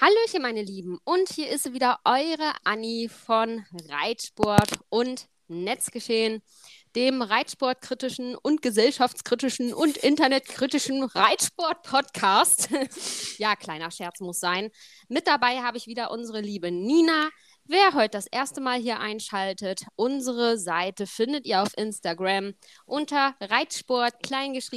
Hallöchen, meine Lieben. Und hier ist wieder eure Anni von Reitsport und Netzgeschehen, dem Reitsportkritischen und gesellschaftskritischen und internetkritischen Reitsport-Podcast. ja, kleiner Scherz muss sein. Mit dabei habe ich wieder unsere liebe Nina. Wer heute das erste Mal hier einschaltet, unsere Seite findet ihr auf Instagram unter Reitsport kleingeschrieben